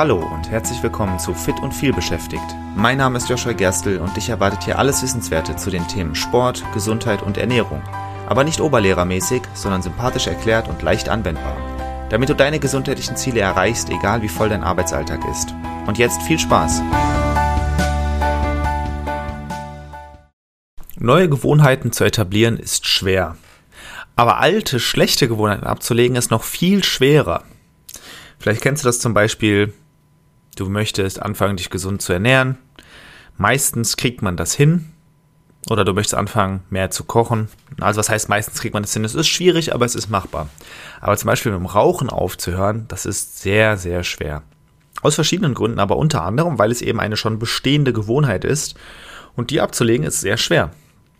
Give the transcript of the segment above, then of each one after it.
Hallo und herzlich willkommen zu Fit und viel beschäftigt. Mein Name ist Joshua Gerstl und dich erwartet hier alles Wissenswerte zu den Themen Sport, Gesundheit und Ernährung. Aber nicht oberlehrermäßig, sondern sympathisch erklärt und leicht anwendbar. Damit du deine gesundheitlichen Ziele erreichst, egal wie voll dein Arbeitsalltag ist. Und jetzt viel Spaß! Neue Gewohnheiten zu etablieren ist schwer. Aber alte, schlechte Gewohnheiten abzulegen ist noch viel schwerer. Vielleicht kennst du das zum Beispiel, du möchtest anfangen, dich gesund zu ernähren. Meistens kriegt man das hin. Oder du möchtest anfangen, mehr zu kochen. Also was heißt, meistens kriegt man das hin? Es ist schwierig, aber es ist machbar. Aber zum Beispiel mit dem Rauchen aufzuhören, das ist sehr, sehr schwer. Aus verschiedenen Gründen, aber unter anderem, weil es eben eine schon bestehende Gewohnheit ist. Und die abzulegen ist sehr schwer.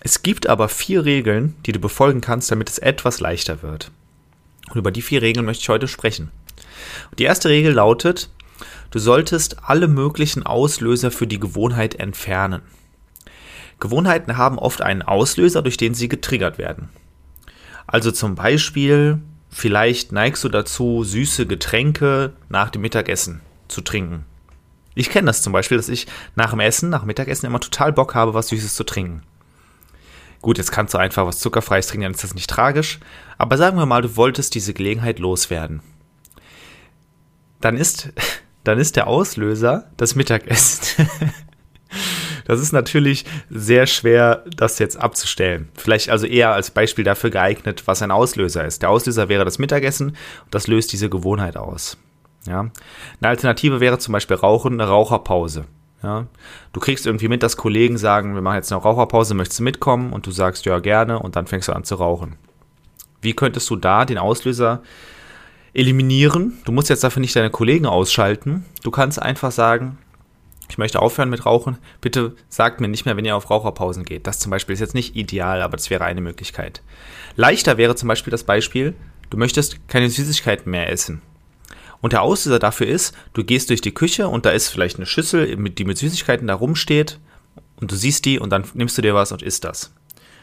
Es gibt aber vier Regeln, die du befolgen kannst, damit es etwas leichter wird. Und über die vier Regeln möchte ich heute sprechen. Die erste Regel lautet, du solltest alle möglichen Auslöser für die Gewohnheit entfernen. Gewohnheiten haben oft einen Auslöser, durch den sie getriggert werden. Also zum Beispiel, vielleicht neigst du dazu, süße Getränke nach dem Mittagessen zu trinken. Ich kenne das zum Beispiel, dass ich nach dem Essen, nach dem Mittagessen immer total Bock habe, was Süßes zu trinken. Gut, jetzt kannst du einfach was Zuckerfreies trinken, dann ist das nicht tragisch. Aber sagen wir mal, du wolltest diese Gelegenheit loswerden dann ist, dann ist der Auslöser das Mittagessen. Das ist natürlich sehr schwer, das jetzt abzustellen. Vielleicht also eher als Beispiel dafür geeignet, was ein Auslöser ist. Der Auslöser wäre das Mittagessen und das löst diese Gewohnheit aus. Ja. Eine Alternative wäre zum Beispiel Rauchen, eine Raucherpause. Ja. Du kriegst irgendwie mit, dass Kollegen sagen, wir machen jetzt eine Raucherpause, möchtest du mitkommen? Und du sagst ja gerne und dann fängst du an zu rauchen. Wie könntest du da den Auslöser eliminieren. Du musst jetzt dafür nicht deine Kollegen ausschalten. Du kannst einfach sagen, ich möchte aufhören mit Rauchen. Bitte sagt mir nicht mehr, wenn ihr auf Raucherpausen geht. Das zum Beispiel ist jetzt nicht ideal, aber das wäre eine Möglichkeit. Leichter wäre zum Beispiel das Beispiel, du möchtest keine Süßigkeiten mehr essen. Und der Auslöser dafür ist, du gehst durch die Küche und da ist vielleicht eine Schüssel, die mit Süßigkeiten da rumsteht und du siehst die und dann nimmst du dir was und isst das.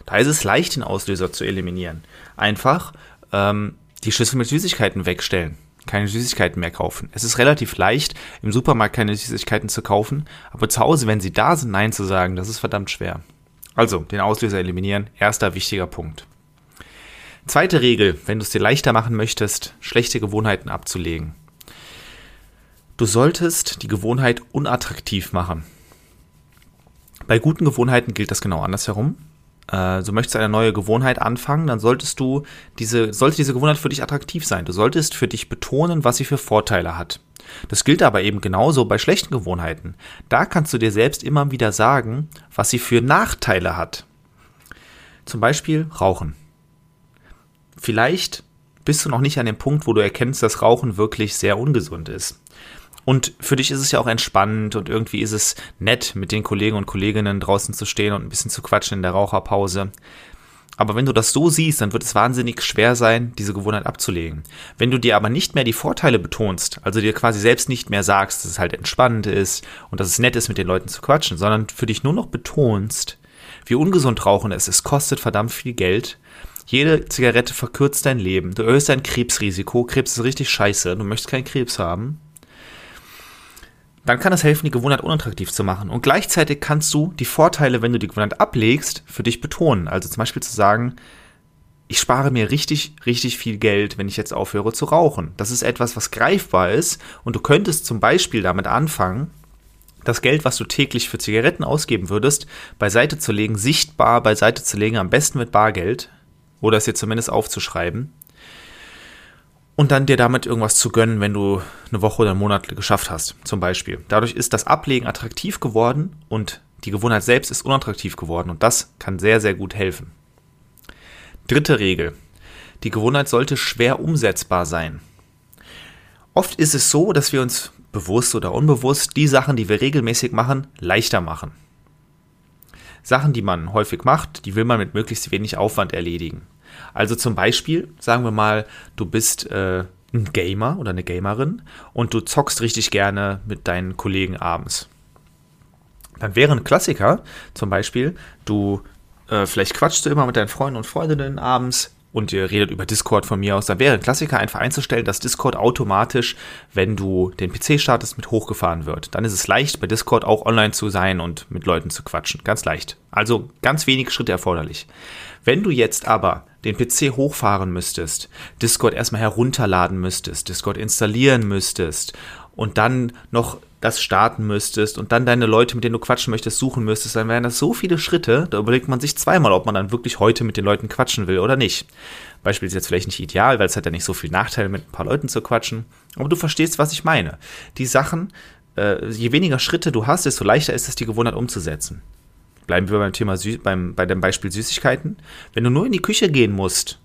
Da ist es leicht, den Auslöser zu eliminieren. Einfach ähm, die Schüssel mit Süßigkeiten wegstellen. Keine Süßigkeiten mehr kaufen. Es ist relativ leicht, im Supermarkt keine Süßigkeiten zu kaufen, aber zu Hause, wenn sie da sind, Nein zu sagen, das ist verdammt schwer. Also, den Auslöser eliminieren, erster wichtiger Punkt. Zweite Regel, wenn du es dir leichter machen möchtest, schlechte Gewohnheiten abzulegen. Du solltest die Gewohnheit unattraktiv machen. Bei guten Gewohnheiten gilt das genau andersherum äh, so möchtest du eine neue Gewohnheit anfangen, dann solltest du diese, sollte diese Gewohnheit für dich attraktiv sein. Du solltest für dich betonen, was sie für Vorteile hat. Das gilt aber eben genauso bei schlechten Gewohnheiten. Da kannst du dir selbst immer wieder sagen, was sie für Nachteile hat. Zum Beispiel Rauchen. Vielleicht bist du noch nicht an dem Punkt, wo du erkennst, dass Rauchen wirklich sehr ungesund ist. Und für dich ist es ja auch entspannend und irgendwie ist es nett, mit den Kollegen und Kolleginnen draußen zu stehen und ein bisschen zu quatschen in der Raucherpause. Aber wenn du das so siehst, dann wird es wahnsinnig schwer sein, diese Gewohnheit abzulegen. Wenn du dir aber nicht mehr die Vorteile betonst, also dir quasi selbst nicht mehr sagst, dass es halt entspannend ist und dass es nett ist, mit den Leuten zu quatschen, sondern für dich nur noch betonst, wie ungesund Rauchen ist, es kostet verdammt viel Geld. Jede Zigarette verkürzt dein Leben. Du erhöhst dein Krebsrisiko. Krebs ist richtig scheiße. Du möchtest keinen Krebs haben dann kann es helfen, die Gewohnheit unattraktiv zu machen. Und gleichzeitig kannst du die Vorteile, wenn du die Gewohnheit ablegst, für dich betonen. Also zum Beispiel zu sagen, ich spare mir richtig, richtig viel Geld, wenn ich jetzt aufhöre zu rauchen. Das ist etwas, was greifbar ist. Und du könntest zum Beispiel damit anfangen, das Geld, was du täglich für Zigaretten ausgeben würdest, beiseite zu legen, sichtbar beiseite zu legen, am besten mit Bargeld. Oder es dir zumindest aufzuschreiben und dann dir damit irgendwas zu gönnen, wenn du eine Woche oder einen Monat geschafft hast, zum Beispiel. Dadurch ist das Ablegen attraktiv geworden und die Gewohnheit selbst ist unattraktiv geworden und das kann sehr, sehr gut helfen. Dritte Regel. Die Gewohnheit sollte schwer umsetzbar sein. Oft ist es so, dass wir uns bewusst oder unbewusst die Sachen, die wir regelmäßig machen, leichter machen. Sachen, die man häufig macht, die will man mit möglichst wenig Aufwand erledigen. Also zum Beispiel, sagen wir mal, du bist äh, ein Gamer oder eine Gamerin und du zockst richtig gerne mit deinen Kollegen abends. Dann wäre ein Klassiker zum Beispiel, du äh, vielleicht quatschst du immer mit deinen Freunden und Freundinnen abends und ihr redet über Discord von mir aus, dann wäre ein Klassiker einfach einzustellen, dass Discord automatisch, wenn du den PC startest, mit hochgefahren wird. Dann ist es leicht, bei Discord auch online zu sein und mit Leuten zu quatschen. Ganz leicht. Also ganz wenig Schritte erforderlich. Wenn du jetzt aber den PC hochfahren müsstest, Discord erstmal herunterladen müsstest, Discord installieren müsstest und dann noch das starten müsstest und dann deine Leute, mit denen du quatschen möchtest, suchen müsstest, dann wären das so viele Schritte, da überlegt man sich zweimal, ob man dann wirklich heute mit den Leuten quatschen will oder nicht. Beispiel ist jetzt vielleicht nicht ideal, weil es hat ja nicht so viel Nachteile, mit ein paar Leuten zu quatschen, aber du verstehst, was ich meine. Die Sachen, äh, je weniger Schritte du hast, desto leichter ist es, die Gewohnheit umzusetzen. Bleiben wir beim Thema, Sü beim, bei dem Beispiel Süßigkeiten. Wenn du nur in die Küche gehen musst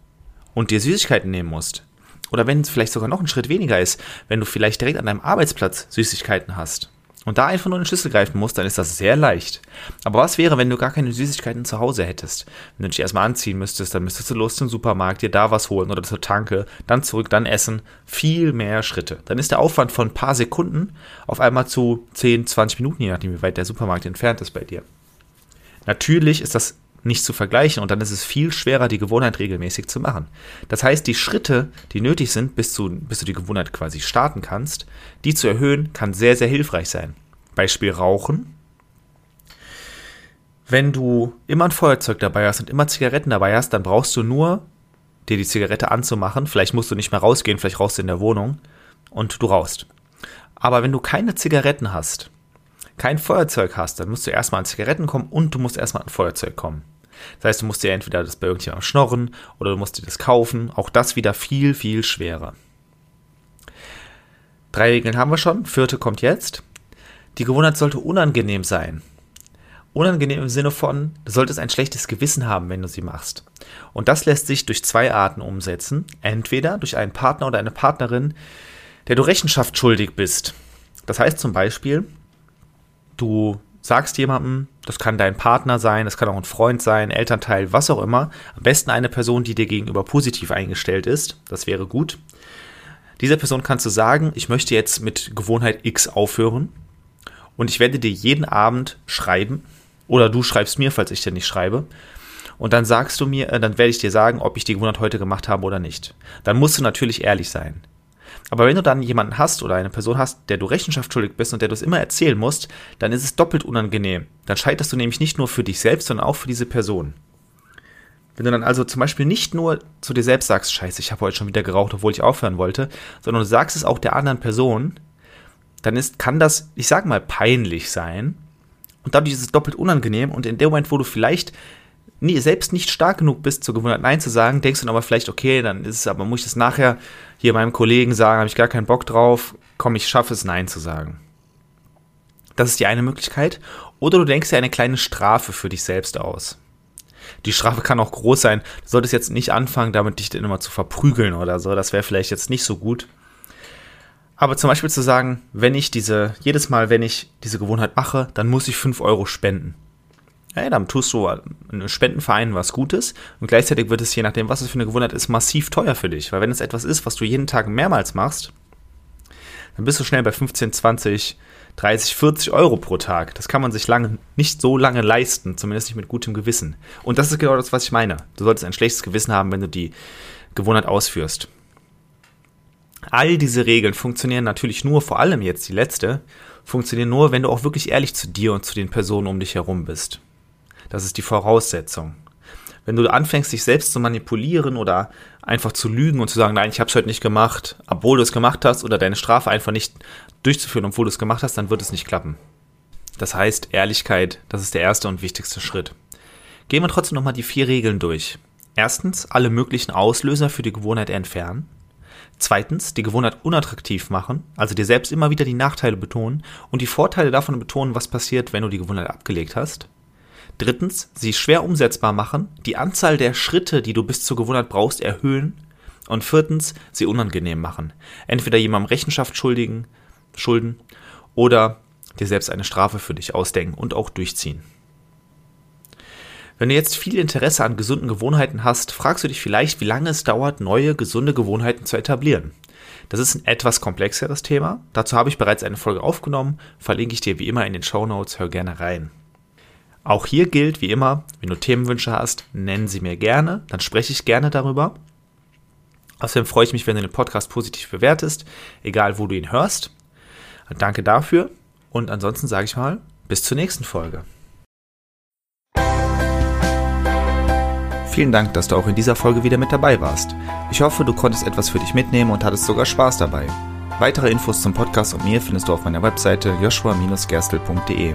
und dir Süßigkeiten nehmen musst, oder wenn es vielleicht sogar noch ein Schritt weniger ist, wenn du vielleicht direkt an deinem Arbeitsplatz Süßigkeiten hast und da einfach nur den Schlüssel greifen musst, dann ist das sehr leicht. Aber was wäre, wenn du gar keine Süßigkeiten zu Hause hättest? Wenn du dich erstmal anziehen müsstest, dann müsstest du los zum Supermarkt, dir da was holen oder zur Tanke, dann zurück, dann essen. Viel mehr Schritte. Dann ist der Aufwand von ein paar Sekunden auf einmal zu 10, 20 Minuten, je nachdem, wie weit der Supermarkt entfernt ist bei dir. Natürlich ist das nicht zu vergleichen und dann ist es viel schwerer, die Gewohnheit regelmäßig zu machen. Das heißt, die Schritte, die nötig sind, bis du, bis du die Gewohnheit quasi starten kannst, die zu erhöhen, kann sehr, sehr hilfreich sein. Beispiel Rauchen. Wenn du immer ein Feuerzeug dabei hast und immer Zigaretten dabei hast, dann brauchst du nur dir die Zigarette anzumachen. Vielleicht musst du nicht mehr rausgehen, vielleicht rauchst du in der Wohnung und du rauchst. Aber wenn du keine Zigaretten hast, kein Feuerzeug hast, dann musst du erstmal an Zigaretten kommen und du musst erstmal an Feuerzeug kommen. Das heißt, du musst dir entweder das bei irgendjemandem schnorren oder du musst dir das kaufen. Auch das wieder viel, viel schwerer. Drei Regeln haben wir schon. Vierte kommt jetzt. Die Gewohnheit sollte unangenehm sein. Unangenehm im Sinne von, du solltest ein schlechtes Gewissen haben, wenn du sie machst. Und das lässt sich durch zwei Arten umsetzen. Entweder durch einen Partner oder eine Partnerin, der du Rechenschaft schuldig bist. Das heißt zum Beispiel, du sagst jemandem, das kann dein Partner sein, das kann auch ein Freund sein, Elternteil, was auch immer. Am besten eine Person, die dir gegenüber positiv eingestellt ist. Das wäre gut. Dieser Person kannst du sagen, ich möchte jetzt mit Gewohnheit X aufhören und ich werde dir jeden Abend schreiben oder du schreibst mir, falls ich dir nicht schreibe. Und dann sagst du mir, äh, dann werde ich dir sagen, ob ich die Gewohnheit heute gemacht habe oder nicht. Dann musst du natürlich ehrlich sein. Aber wenn du dann jemanden hast oder eine Person hast, der du Rechenschaft schuldig bist und der du es immer erzählen musst, dann ist es doppelt unangenehm. Dann scheiterst du nämlich nicht nur für dich selbst, sondern auch für diese Person. Wenn du dann also zum Beispiel nicht nur zu dir selbst sagst, scheiße, ich habe heute schon wieder geraucht, obwohl ich aufhören wollte, sondern du sagst es auch der anderen Person, dann ist, kann das, ich sag mal, peinlich sein. Und dadurch ist es doppelt unangenehm. Und in dem Moment, wo du vielleicht nie, selbst nicht stark genug bist, zur Gewohnheit Nein zu sagen, denkst du dann aber vielleicht, okay, dann ist es aber, muss ich das nachher hier meinem Kollegen sagen, habe ich gar keinen Bock drauf, komm, ich schaffe es, Nein zu sagen. Das ist die eine Möglichkeit. Oder du denkst dir eine kleine Strafe für dich selbst aus. Die Strafe kann auch groß sein. Du solltest jetzt nicht anfangen, damit dich dann immer zu verprügeln oder so. Das wäre vielleicht jetzt nicht so gut. Aber zum Beispiel zu sagen, wenn ich diese, jedes Mal, wenn ich diese Gewohnheit mache, dann muss ich 5 Euro spenden hey, dann tust du einem Spendenverein was Gutes und gleichzeitig wird es, je nachdem, was es für eine Gewohnheit ist, massiv teuer für dich. Weil wenn es etwas ist, was du jeden Tag mehrmals machst, dann bist du schnell bei 15, 20, 30, 40 Euro pro Tag. Das kann man sich lange, nicht so lange leisten, zumindest nicht mit gutem Gewissen. Und das ist genau das, was ich meine. Du solltest ein schlechtes Gewissen haben, wenn du die Gewohnheit ausführst. All diese Regeln funktionieren natürlich nur, vor allem jetzt die letzte, funktionieren nur, wenn du auch wirklich ehrlich zu dir und zu den Personen um dich herum bist. Das ist die Voraussetzung. Wenn du anfängst, dich selbst zu manipulieren oder einfach zu lügen und zu sagen, nein, ich habe es heute nicht gemacht, obwohl du es gemacht hast, oder deine Strafe einfach nicht durchzuführen, obwohl du es gemacht hast, dann wird es nicht klappen. Das heißt, Ehrlichkeit, das ist der erste und wichtigste Schritt. Gehen wir trotzdem nochmal die vier Regeln durch. Erstens, alle möglichen Auslöser für die Gewohnheit entfernen. Zweitens, die Gewohnheit unattraktiv machen, also dir selbst immer wieder die Nachteile betonen und die Vorteile davon betonen, was passiert, wenn du die Gewohnheit abgelegt hast. Drittens, sie schwer umsetzbar machen, die Anzahl der Schritte, die du bis zur Gewohnheit brauchst, erhöhen. Und viertens, sie unangenehm machen. Entweder jemandem Rechenschaft schuldigen, schulden oder dir selbst eine Strafe für dich ausdenken und auch durchziehen. Wenn du jetzt viel Interesse an gesunden Gewohnheiten hast, fragst du dich vielleicht, wie lange es dauert, neue gesunde Gewohnheiten zu etablieren. Das ist ein etwas komplexeres Thema. Dazu habe ich bereits eine Folge aufgenommen, verlinke ich dir wie immer in den Show Notes, hör gerne rein. Auch hier gilt, wie immer, wenn du Themenwünsche hast, nennen sie mir gerne, dann spreche ich gerne darüber. Außerdem freue ich mich, wenn du den Podcast positiv bewertest, egal wo du ihn hörst. Danke dafür und ansonsten sage ich mal, bis zur nächsten Folge. Vielen Dank, dass du auch in dieser Folge wieder mit dabei warst. Ich hoffe, du konntest etwas für dich mitnehmen und hattest sogar Spaß dabei. Weitere Infos zum Podcast und mir findest du auf meiner Webseite joshua-gerstel.de.